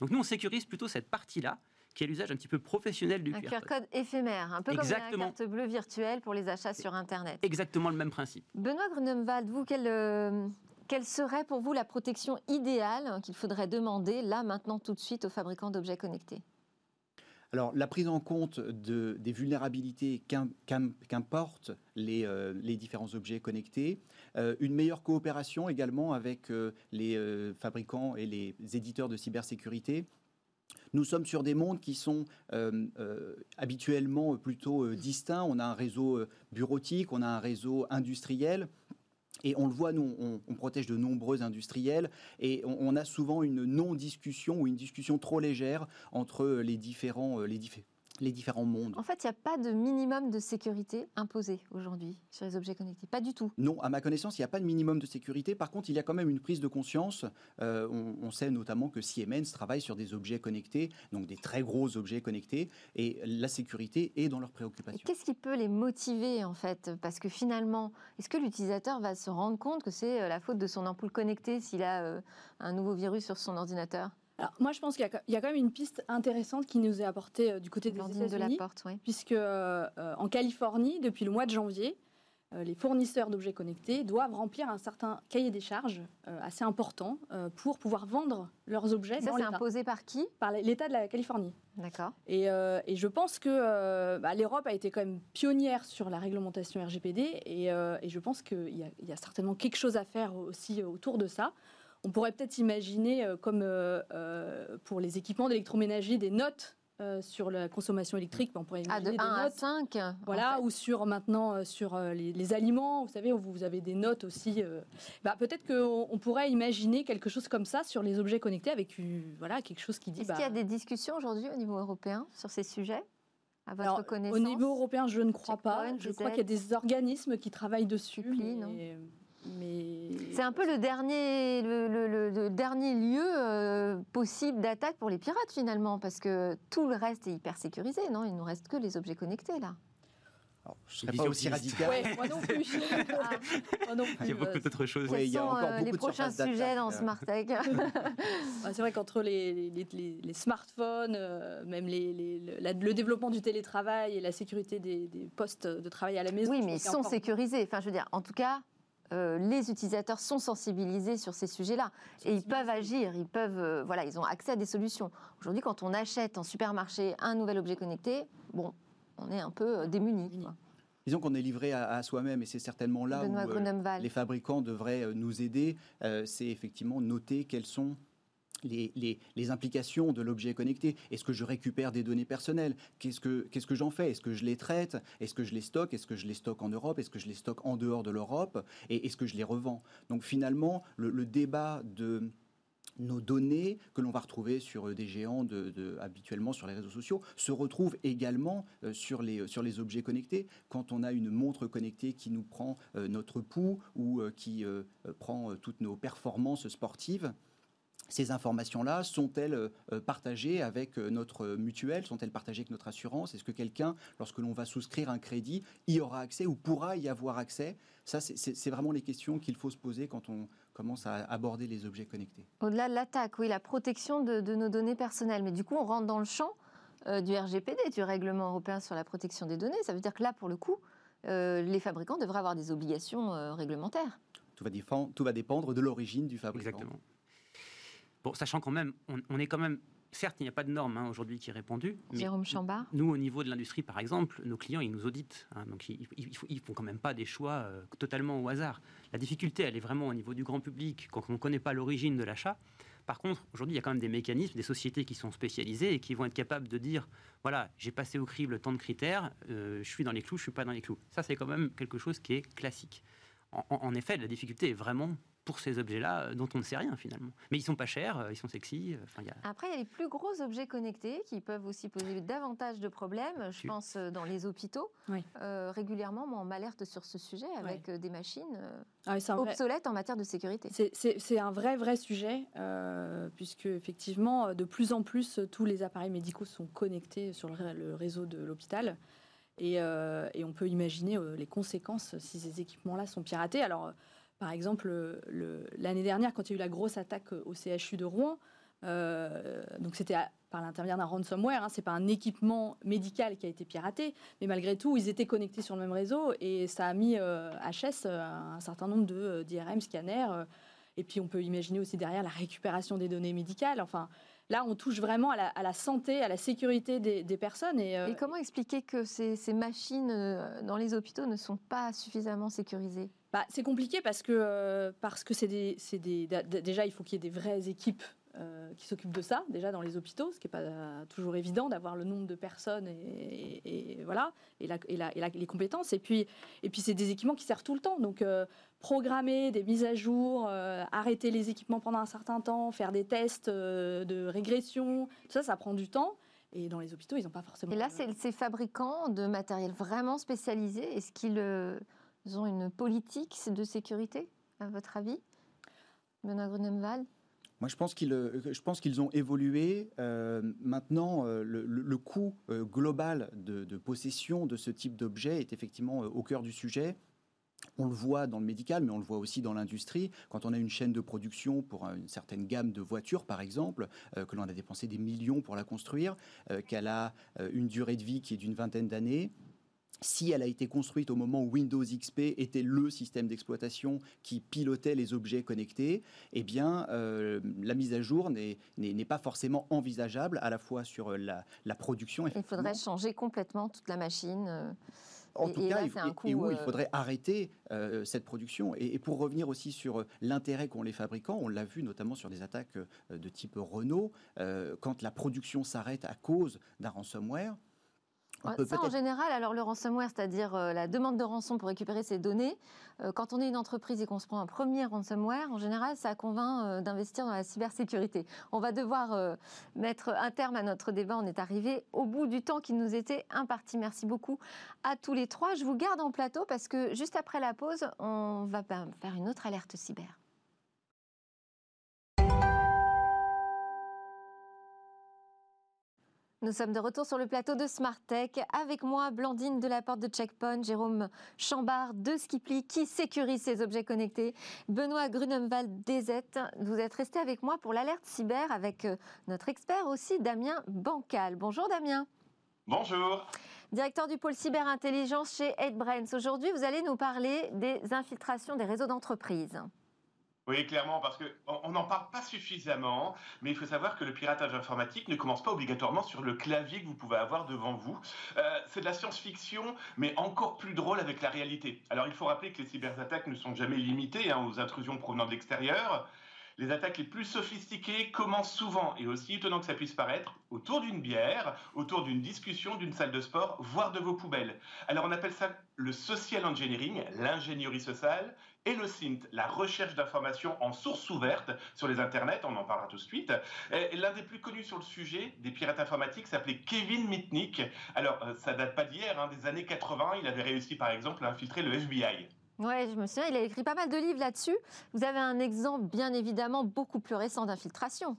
Donc nous, on sécurise plutôt cette partie-là, qui est l'usage un petit peu professionnel du Un QR code. code éphémère, un peu Exactement. comme la carte bleue virtuelle pour les achats sur Internet. Exactement le même principe. Benoît Grunemwald, vous, quelle, euh, quelle serait pour vous la protection idéale qu'il faudrait demander là, maintenant, tout de suite aux fabricants d'objets connectés? Alors, la prise en compte de, des vulnérabilités qu'im- qu'im- qu'importent les, euh, les différents objets connectés, euh, une meilleure coopération également avec euh, les fabricants et les éditeurs de cybersécurité. Nous sommes sur des mondes qui sont habituellement plutôt distincts. On a un réseau bureautique, on a un réseau industriel. Et on le voit, nous, on, protège de nombreux industriels et on, a souvent une non-discussion ou une discussion trop légère entre les différents, euh, les, diffé- les différents mondes. En fait, il n'y a pas de minimum de sécurité imposé aujourd'hui sur les objets connectés. Pas du tout. Non, à ma connaissance, il n'y a pas de minimum de sécurité. Par contre, il y a quand même une prise de conscience. Euh, on, on sait notamment que Siemens travaille sur des objets connectés, donc des très gros objets connectés, et la sécurité est dans leurs préoccupations. qu'est-ce qui peut les motiver en fait? Parce que finalement, est-ce que l'utilisateur va se rendre compte que c'est euh, la faute de son ampoule connectée s'il a euh, un nouveau virus sur son ordinateur? Alors, moi, je pense qu'il y, a- il y a quand même une piste intéressante qui nous est apportée euh, du côté des Blandine de la États-Unis, porte, oui. puisque euh, en Californie, depuis le mois de janvier, euh, les fournisseurs d'objets connectés doivent remplir un certain cahier des charges assez important pour pouvoir vendre leurs objets Ça, c'est imposé par qui? Par l'État de la Californie. D'accord. Et, et je pense que bah, l'Europe a été quand même pionnière sur la réglementation RGPD et, et je pense qu'il y a certainement quelque chose à faire aussi autour de ça. On pourrait peut-être imaginer, euh, comme euh, euh, pour les équipements d'électroménager, des notes euh, sur la consommation électrique. On pourrait Ah, de imaginer 1 des à notes. 5 Voilà, ou sur maintenant euh, sur euh, les, les aliments, vous savez, où vous avez des notes aussi. bah, peut-être qu'on on pourrait imaginer quelque chose comme ça sur les objets connectés avec voilà quelque chose qui dit. Est-ce bah, qu'il y a des discussions aujourd'hui au niveau européen sur ces sujets À votre Alors, connaissance? Au niveau européen, je ne crois pas. Je crois qu'il y a des organismes qui travaillent dessus. Suppli, non? mais, mais- C'est un peu le dernier, le, le- le- le dernier lieu euh, possible d'attaque pour les pirates finalement, parce que tout le reste est hyper sécurisé, non? Il nous reste que les objets connectés là. Alors, je ne serais Vision pas aussi radical. Ouais, moi non plus. moi non plus. Il y a beaucoup euh, d'autres choses. Ouais, il y a encore euh, les beaucoup de prochains sujets dans. Smart Tech? Ah, C'est vrai qu'entre les, les- les- les smartphones, euh, même les- les- le, la- le développement du télétravail et la sécurité des, des postes de travail à la maison. Oui, mais ils sont encore- sécurisés. Enfin, je veux dire, en tout cas, euh, les utilisateurs sont sensibilisés sur ces sujets-là et ils peuvent agir. Ils peuvent, euh, voilà, ils ont accès à des solutions. Aujourd'hui, quand on achète en supermarché un nouvel objet connecté, bon, on est un peu euh, démunis. quoi. Disons qu'on est livré à, à soi-même et c'est certainement là Benoît où euh, les fabricants devraient nous aider. Euh, c'est effectivement noter quelles sont les, implications de l'objet connecté. Est-ce que je récupère des données personnelles? Qu'est-ce que, qu'est-ce que j'en fais? Est-ce que je les traite? Est-ce que je les stocke? Est-ce que je les stocke en Europe? Est-ce que je les stocke en dehors de l'Europe? Et est-ce que je les revends? Donc finalement, le, débat de nos données que l'on va retrouver sur euh, des géants de, habituellement sur les réseaux sociaux se retrouve également euh, sur, les, sur les objets connectés. Quand on a une montre connectée qui nous prend euh, notre pouls ou euh, qui euh, euh, prend euh, toutes nos performances sportives, ces informations-là sont-elles euh, euh, partagées avec euh, notre mutuelle? Sont-elles partagées avec notre assurance? Est-ce que quelqu'un, lorsque l'on va souscrire un crédit, y aura accès ou pourra y avoir accès? Ça, c'est- vraiment les questions qu'il faut se poser quand on commence à aborder les objets connectés. Au-delà de l'attaque, oui, la protection de, de nos données personnelles. Mais du coup, on rentre dans le champ euh, du RGPD, du règlement européen sur la protection des données. Ça veut dire que là, pour le coup, euh, les fabricants devraient avoir des obligations euh, réglementaires. Tout va, tout va dépendre de l'origine du fabricant. Exactement. Bon, sachant quand même, on, on est quand même, certes, il n'y a pas de norme hein, aujourd'hui qui est répandue, Jérôme Chambard nous, au niveau de l'industrie, par exemple, nos clients, ils nous auditent. hein, donc, ils, ils font- quand même pas des choix euh, totalement au hasard. La difficulté, elle est vraiment au niveau du grand public, quand on ne connaît pas l'origine de l'achat. Par contre, aujourd'hui, il y a quand même des mécanismes, des sociétés qui sont spécialisées et qui vont être capables de dire voilà, j'ai passé au crible tant de critères, euh, je suis dans les clous, je suis pas dans les clous. Ça, c'est quand même quelque chose qui est classique. En effet, la difficulté est vraiment pour ces objets-là euh, dont on ne sait rien finalement. Mais ils sont pas chers, euh, ils sont sexy. euh, Enfin, il y a... Après, il y a les plus gros objets connectés qui peuvent aussi poser davantage de problèmes. Je Tu- pense dans les hôpitaux. Oui. Euh, régulièrement, moi, on m'alerte sur ce sujet avec des machines Ah vrai- obsolètes en matière de sécurité. C'est- un vrai, vrai sujet, euh, puisque effectivement, de plus en plus, tous les appareils médicaux sont connectés sur le réseau de l'hôpital. Et, et on peut imaginer les conséquences si ces équipements-là sont piratés. Alors, par exemple, l'année dernière, quand il y a eu la grosse attaque au CHU de Rouen, donc c'était par l'intermédiaire d'un ransomware. Hein, c'est pas un équipement médical qui a été piraté, mais malgré tout, ils étaient connectés sur le même réseau et ça a mis HS un certain nombre de d'IRM scanners. et puis on peut imaginer aussi derrière la récupération des données médicales. Enfin, Là, on touche vraiment à la, santé, à la sécurité des, personnes. Euh, et, comment expliquer que ces, machines euh, dans les hôpitaux ne sont pas suffisamment sécurisées? Bah, C'est compliqué parce que, euh, parce que c'est des, déjà, il faut qu'il y ait des vraies équipes euh, qui s'occupent de ça, déjà dans les hôpitaux, ce qui n'est pas toujours évident d'avoir le nombre de personnes et, voilà, et, les compétences. Et puis, et puis c'est des équipements qui servent tout le temps. Donc, euh, programmer des mises à jour, euh, arrêter les équipements pendant un certain temps, faire des tests de régression, tout ça, ça prend du temps. Et dans les hôpitaux, ils n'ont pas forcément. Et là, c'est ces fabricants de matériel vraiment spécialisé. Est-ce qu'ils ont une politique de sécurité, à votre avis Benoît Grunemwald moi, je pense qu'ils, euh, je pense qu'ils ont évolué. Euh, maintenant, euh, le, coût global de, possession de ce type d'objet est effectivement au cœur du sujet. On le voit dans le médical, mais on le voit aussi dans l'industrie. Quand on a une chaîne de production pour une certaine gamme de voitures, par exemple, que l'on a dépensé des millions pour la construire, qu'elle a une durée de vie qui est d'une vingtaine d'années, si elle a été construite au moment où Windows XP était le système d'exploitation qui pilotait les objets connectés, eh bien, euh, la mise à jour n'est pas forcément envisageable à la fois sur la, production. Il faudrait changer complètement toute la machine. Euh, en tout cas, il, et où il euh, faudrait arrêter cette production. Et, pour revenir aussi sur l'intérêt qu'ont les fabricants, on l'a vu notamment sur des attaques de type Renault, quand la production s'arrête à cause d'un ransomware, ça, en général, alors le ransomware, c'est-à-dire euh, la demande de rançon pour récupérer ces données, euh, quand on est une entreprise et qu'on se prend un premier ransomware, en général, ça convainc euh, d'investir dans la cybersécurité. On va devoir mettre un terme à notre débat. On est arrivé au bout du temps qui nous était imparti. Merci beaucoup à tous les trois. Je vous garde en plateau parce que juste après la pause, on va faire une autre alerte cyber. Nous sommes de retour sur le plateau de Smart Tech. Avec moi, Blandine de la porte de Checkpoint, Jérôme Chambard de Skiply qui sécurise ses objets connectés, Benoît Grunemwald DZ. Vous êtes resté avec moi pour l'alerte cyber avec euh, notre expert aussi, Damien Bancal. Bonjour Damien. Bonjour. Directeur du pôle cyberintelligence chez 8Brains. Aujourd'hui, vous allez nous parler des infiltrations des réseaux d'entreprise. Oui, clairement, parce qu'on n'en parle pas suffisamment, mais il faut savoir que le piratage informatique ne commence pas obligatoirement sur le clavier que vous pouvez avoir devant vous. Euh, c'est de la science-fiction, mais encore plus drôle avec la réalité. Alors il faut rappeler que les cyberattaques ne sont jamais limitées hein, aux intrusions provenant de l'extérieur. Les attaques les plus sophistiquées commencent souvent, et aussi étonnant que ça puisse paraître, autour d'une bière, autour d'une discussion, d'une salle de sport, voire de vos poubelles. Alors on appelle ça le social engineering, l'ingénierie sociale, et le SINT, la recherche d'informations en source ouverte sur les internets, on en parlera tout de suite. L'un des plus connus sur le sujet des pirates informatiques s'appelait Kevin Mitnick. Alors euh, ça date pas d'hier, hein, des années 80, il avait réussi par exemple à infiltrer le FBI. Oui, je me souviens, il a écrit pas mal de livres là-dessus. Vous avez un exemple, bien évidemment, beaucoup plus récent d'infiltration.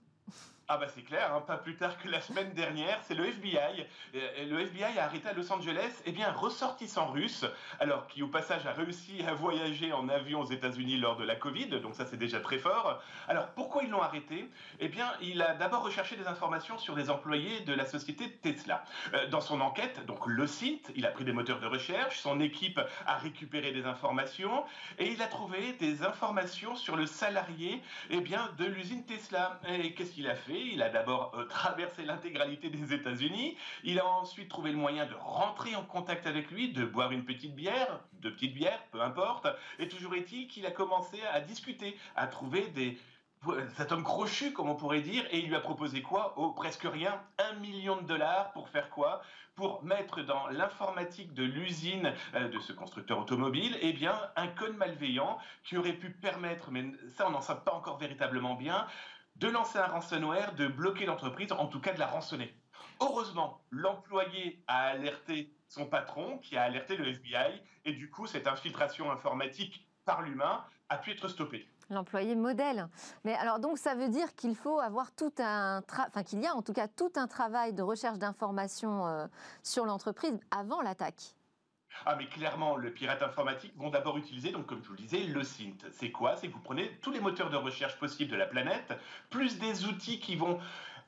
Ah bah c'est clair, hein, pas plus tard que la semaine dernière, c'est le FBI. Le FBI a arrêté à Los Angeles eh bien, ressortissant russe, alors qui au passage a réussi à voyager en avion aux États-Unis lors de la Covid, donc ça c'est déjà très fort. Alors pourquoi ils l'ont arrêté? Eh bien, il a d'abord recherché des informations sur les employés de la société Tesla. Euh, dans son enquête, donc le site, il a pris des moteurs de recherche, son équipe a récupéré des informations et il a trouvé des informations sur le salarié eh bien, de l'usine Tesla. Et qu'est-ce qu'il a fait? Il a d'abord euh, traversé l'intégralité des États-Unis. Il a ensuite trouvé le moyen de rentrer en contact avec lui, de boire une petite bière, deux petites bières, peu importe. Et toujours est-il qu'il a commencé à discuter, à trouver des, cet homme crochu, comme on pourrait dire, et il lui a proposé quoi? Oh, presque rien, un million de dollars pour faire quoi? Pour mettre dans l'informatique de l'usine euh, de ce constructeur automobile, eh bien, un code malveillant qui aurait pu permettre, mais ça on n'en sait pas encore véritablement bien, de lancer un ransomware, de bloquer l'entreprise, en tout cas de la rançonner. Heureusement, l'employé a alerté son patron, qui a alerté le FBI, et du coup, cette infiltration informatique par l'humain a pu être stoppée. L'employé modèle. Mais alors donc ça veut dire qu'il faut avoir tout un, enfin qu'il y a en tout cas tout un travail de recherche d'informations euh, sur l'entreprise avant l'attaque. Ah mais clairement, le pirate informatique vont d'abord utiliser, donc comme je vous le disais, le SINT. C'est quoi? C'est que vous prenez tous les moteurs de recherche possibles de la planète, plus des outils qui vont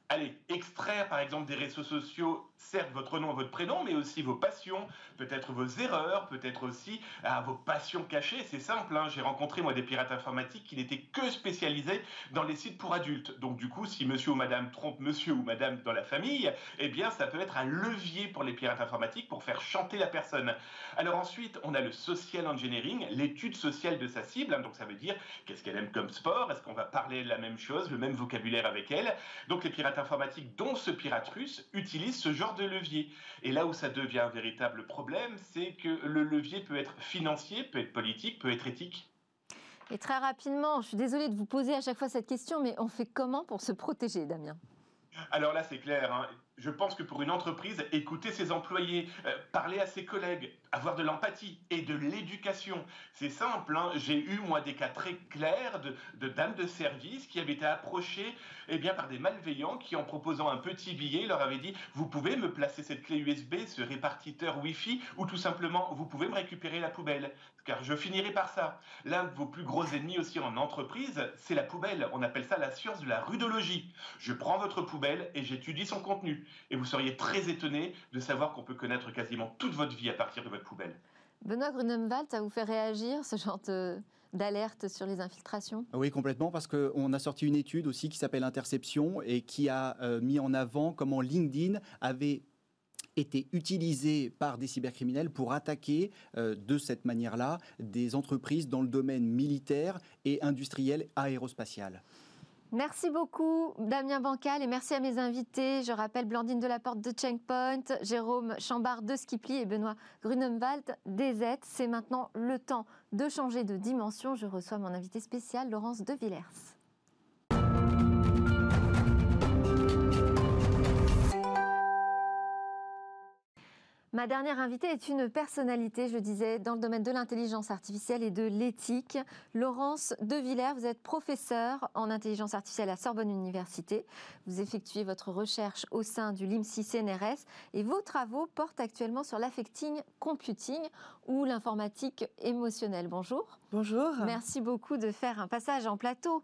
allez, extraire par exemple des réseaux sociaux certes votre nom, votre prénom, mais aussi vos passions, peut-être vos erreurs, peut-être aussi ah, vos passions cachées. C'est simple, hein. j'ai rencontré moi des pirates informatiques qui n'étaient que spécialisés dans les sites pour adultes. Donc du coup, si monsieur ou madame trompe monsieur ou madame dans la famille, eh bien ça peut être un levier pour les pirates informatiques pour faire chanter la personne. Alors ensuite, on a le social engineering, l'étude sociale de sa cible. Hein. donc ça veut dire qu'est-ce qu'elle aime comme sport, est-ce qu'on va parler la même chose, le même vocabulaire avec elle. Donc les pirates informatiques, dont ce pirate russe, utilisent ce genre de levier. Et là où ça devient un véritable problème, c'est que le levier peut être financier, peut être politique, peut être éthique. Et très rapidement, je suis désolée de vous poser à chaque fois cette question, mais on fait comment pour se protéger, Damien? Alors là, c'est clair. Hein je pense que pour une entreprise, écouter ses employés, euh, parler à ses collègues, avoir de l'empathie et de l'éducation, c'est simple. Hein. J'ai eu, moi, des cas très clairs de, dames de service qui avaient été approchées eh bien, par des malveillants qui, en proposant un petit billet, leur avaient dit Vous pouvez me placer cette clé USB, ce répartiteur Wi-Fi, ou tout simplement, vous pouvez me récupérer la poubelle, car je finirai par ça. L'un de vos plus gros ennemis aussi en entreprise, c'est la poubelle. On appelle ça la science de la rudologie. Je prends votre poubelle et j'étudie son contenu et vous seriez très étonné de savoir qu'on peut connaître quasiment toute votre vie à partir de votre poubelle. Benoît Grunemwald, ça vous fait réagir ce genre d'alerte sur les infiltrations? Oui, complètement, parce qu'on a sorti une étude aussi qui s'appelle Interception et qui a euh, mis en avant comment LinkedIn avait été utilisé par des cybercriminels pour attaquer euh, de cette manière-là des entreprises dans le domaine militaire et industriel aérospatial. Merci beaucoup Damien Bancal et merci à mes invités. Je rappelle Blandine Delaporte de Checkpoint, Jérôme Chambard de Skiply et Benoît Grunemwald des C'est maintenant le temps de changer de dimension. Je reçois mon invité spécial Laurence de Villers. Ma dernière invitée est une personnalité, je disais, dans le domaine de l'intelligence artificielle et de l'éthique. Laurence De Villers, vous êtes professeure en intelligence artificielle à Sorbonne Université. Vous effectuez votre recherche au sein du LIMSI CNRS et vos travaux portent actuellement sur l'affecting computing ou l'informatique émotionnelle. Bonjour. Bonjour. Merci beaucoup de faire un passage en plateau.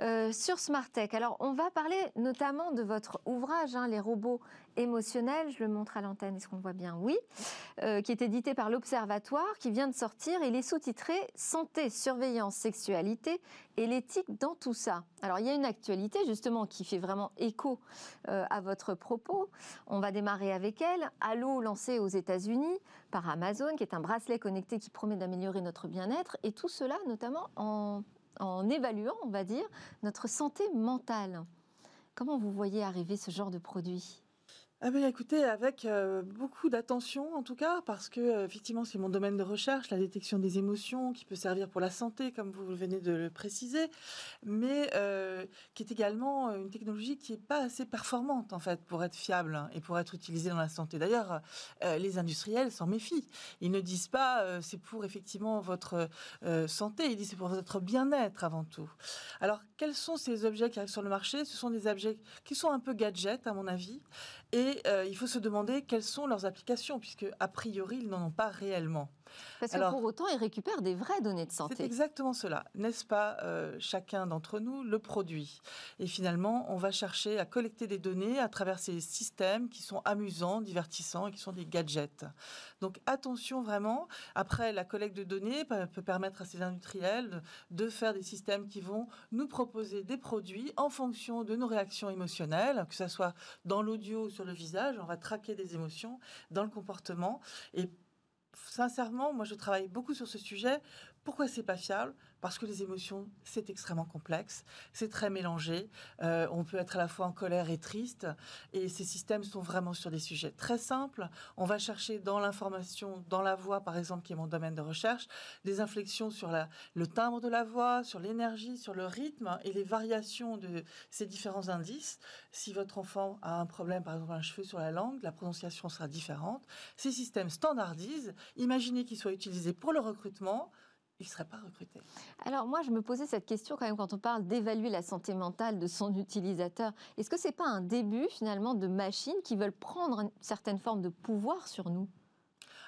Euh, sur Smart Tech, alors on va parler notamment de votre ouvrage, hein, Les robots émotionnels. Je le montre à l'antenne, est-ce qu'on le voit bien? Oui. Euh, qui est édité par l'Observatoire, qui vient de sortir. Il est sous-titré Santé, surveillance, sexualité et l'éthique dans tout ça. Alors il y a une actualité justement qui fait vraiment écho euh, à votre propos. On va démarrer avec elle. Allo, lancé aux États-Unis par Amazon, qui est un bracelet connecté qui promet d'améliorer notre bien-être. Et tout cela notamment en en évaluant, on va dire, notre santé mentale. Comment vous voyez arriver ce genre de produit? Ah ben, écoutez, avec euh, beaucoup d'attention en tout cas, parce que euh, effectivement c'est mon domaine de recherche, la détection des émotions, qui peut servir pour la santé, comme vous venez de le préciser, mais euh, qui est également une technologie qui n'est pas assez performante en fait pour être fiable hein, et pour être utilisée dans la santé. D'ailleurs, les industriels s'en méfient. Ils ne disent pas c'est pour effectivement votre santé, ils disent c'est pour votre bien-être avant tout. Alors quels sont ces objets qui arrivent sur le marché? Ce sont des objets qui sont un peu gadgets à mon avis et euh, il faut se demander quelles sont leurs applications, puisque a priori, ils n'en ont pas réellement. Parce que pour autant, ils récupèrent des vraies données de santé. C'est exactement cela. N'est-ce pas, euh, chacun d'entre nous le produit Et finalement, on va chercher à collecter des données à travers ces systèmes qui sont amusants, divertissants et qui sont des gadgets. Donc attention vraiment. Après, la collecte de données peut permettre à ces industriels de faire des systèmes qui vont nous proposer des produits en fonction de nos réactions émotionnelles, que ce soit dans l'audio, sur le visage, on va traquer des émotions, dans le comportement. Et sincèrement, moi je travaille beaucoup sur ce sujet. Pourquoi c'est pas fiable? Parce que les émotions, c'est extrêmement complexe, c'est très mélangé. Euh, on peut être à la fois en colère et triste. Et ces systèmes sont vraiment sur des sujets très simples. On va chercher dans l'information, dans la voix, par exemple, qui est mon domaine de recherche, des inflexions sur le timbre de la voix, sur l'énergie, sur le rythme et les variations de ces différents indices. Si votre enfant a un problème, par exemple, un cheveu sur la langue, la prononciation sera différente. Ces systèmes standardisent. Imaginez qu'ils soient utilisés pour le recrutement il ne serait pas recruté. Alors moi, je me posais cette question quand même quand on parle d'évaluer la santé mentale de son utilisateur. Est-ce que ce n'est pas un début finalement de machines qui veulent prendre une certaine forme de pouvoir sur nous?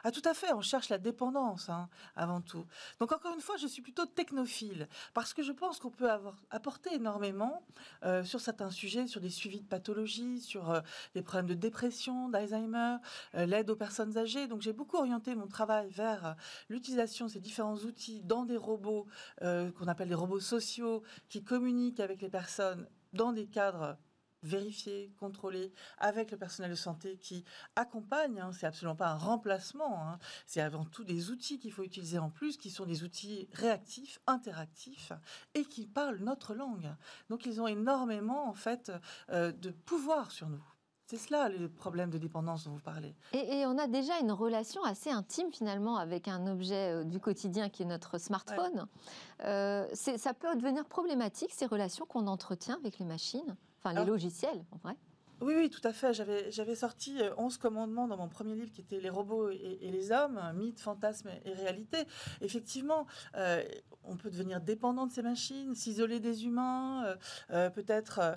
Ah, tout à fait, on cherche la dépendance hein, avant tout. Donc, encore une fois, je suis plutôt technophile parce que je pense qu'on peut avoir, apporter énormément euh, sur certains sujets, sur des suivis de pathologies, sur euh, des problèmes de dépression, d'Alzheimer, euh, l'aide aux personnes âgées. Donc, j'ai beaucoup orienté mon travail vers l'utilisation de ces différents outils dans des robots qu'on appelle des robots sociaux qui communiquent avec les personnes dans des cadres vérifier, contrôler avec le personnel de santé qui accompagne. Hein, c'est absolument pas un remplacement. Hein. c'est avant tout des outils qu'il faut utiliser en plus, qui sont des outils réactifs, interactifs et qui parlent notre langue. Donc ils ont énormément en fait euh, de pouvoir sur nous. C'est cela le problème de dépendance dont vous parlez. Et, on a déjà une relation assez intime finalement avec un objet euh, du quotidien qui est notre smartphone. Euh, ça peut devenir problématique ces relations qu'on entretient avec les machines? Enfin, les logiciels, en vrai. Oui, oui, tout à fait. J'avais, sorti 11 euh, commandements dans mon premier livre qui était Les robots et, les hommes, mythe, fantasme et réalité. Effectivement, euh, on peut devenir dépendant de ces machines, s'isoler des humains, euh, peut-être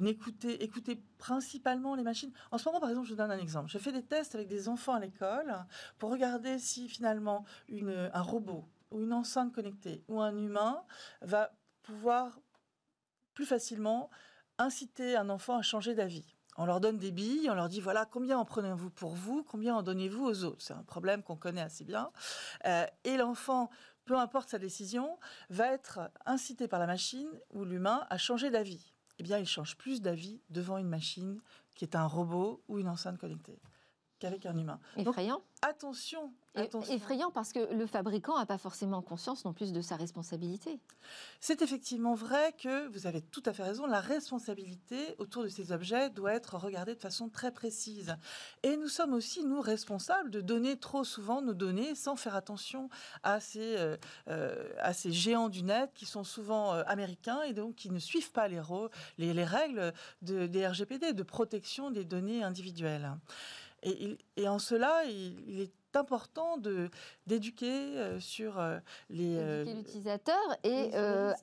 n'écouter, écouter principalement les machines. En ce moment, par exemple, je vous donne un exemple. Je fais des tests avec des enfants à l'école pour regarder si finalement une, un robot ou une enceinte connectée ou un humain va pouvoir plus facilement inciter un enfant à changer d'avis. On leur donne des billes, on leur dit voilà combien en prenez-vous pour vous, combien en donnez-vous aux autres? C'est un problème qu'on connaît assez bien. Euh, et l'enfant, peu importe sa décision, va être incité par la machine ou l'humain à changer d'avis. Eh bien, il change plus d'avis devant une machine qui est un robot ou une enceinte connectée qu'avec un humain. Effrayant. attention, attention. Effrayant parce que le fabricant n'a pas forcément conscience non plus de sa responsabilité. C'est effectivement vrai que vous avez tout à fait raison. La responsabilité autour de ces objets doit être regardée de façon très précise. Et nous sommes aussi, nous, responsables de donner trop souvent nos données sans faire attention à ces, euh, euh, à ces géants du net qui sont souvent euh, américains et donc qui ne suivent pas les, les, les règles de, des RGPD de protection des données individuelles. Et, en cela, il, est important de d'éduquer euh, sur euh, les euh, l'utilisateur et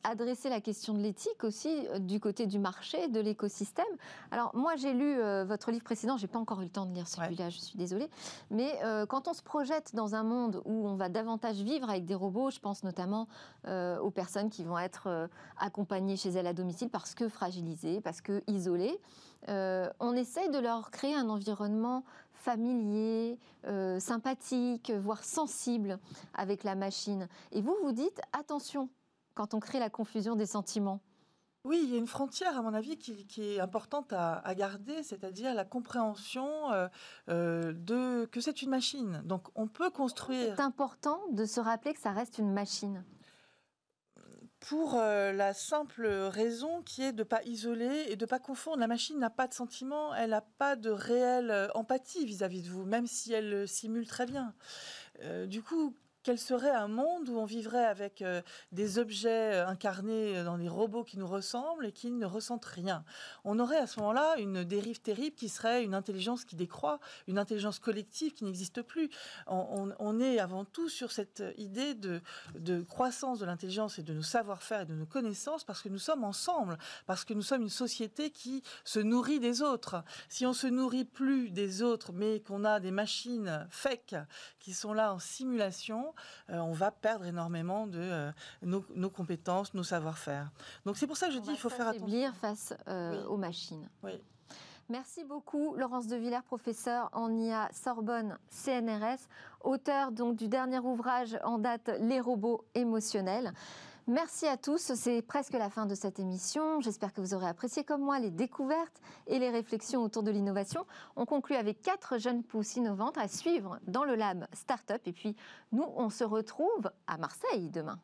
adresser la question de l'éthique aussi du côté du marché, de l'écosystème. Alors moi j'ai lu votre livre précédent, j'ai pas encore eu le temps de lire celui-là, je suis désolée, mais quand on se projette dans un monde où on va davantage vivre avec des robots, je pense notamment aux personnes qui vont être accompagnées chez elles à domicile parce que fragilisées, parce que isolées. On essaye de leur créer un environnement familier, euh, sympathique, voire sensible avec la machine. Et vous, vous dites attention quand on crée la confusion des sentiments. Oui, il y a une frontière, à mon avis, qui, est importante à, garder, c'est-à-dire la compréhension euh, euh, de que c'est une machine. Donc, on peut construire. C'est important de se rappeler que ça reste une machine pour euh, la simple raison qui est de ne pas isoler et de ne pas confondre. La machine n'a pas de sentiment, elle n'a pas de réelle euh, empathie vis-à-vis de vous, même si elle le simule très bien. Euh, du coup, quel serait un monde où on vivrait avec euh, des objets euh, incarnés dans des robots qui nous ressemblent et qui ne ressentent rien? On aurait à ce moment-là une dérive terrible qui serait une intelligence qui décroît, une intelligence collective qui n'existe plus. On, est avant tout sur cette idée de, de croissance de l'intelligence et de nos savoir-faire et de nos connaissances parce que nous sommes ensemble, parce que nous sommes une société qui se nourrit des autres. Si on se nourrit plus des autres, mais qu'on a des machines fake qui sont là en simulation, euh, on va perdre énormément de euh, nos, compétences, nos savoir-faire. Donc c'est pour ça que je dis qu'il faut faire attention. face euh, aux machines. Merci beaucoup, Laurence de Villers, professeure en IA Sorbonne CNRS, auteur donc du dernier ouvrage en date Les robots émotionnels. Merci à tous, c'est presque la fin de cette émission. J'espère que vous aurez apprécié comme moi les découvertes et les réflexions autour de l'innovation. On conclut avec quatre jeunes pousses innovantes à suivre dans le lab Startup. Et puis nous, on se retrouve à Marseille demain.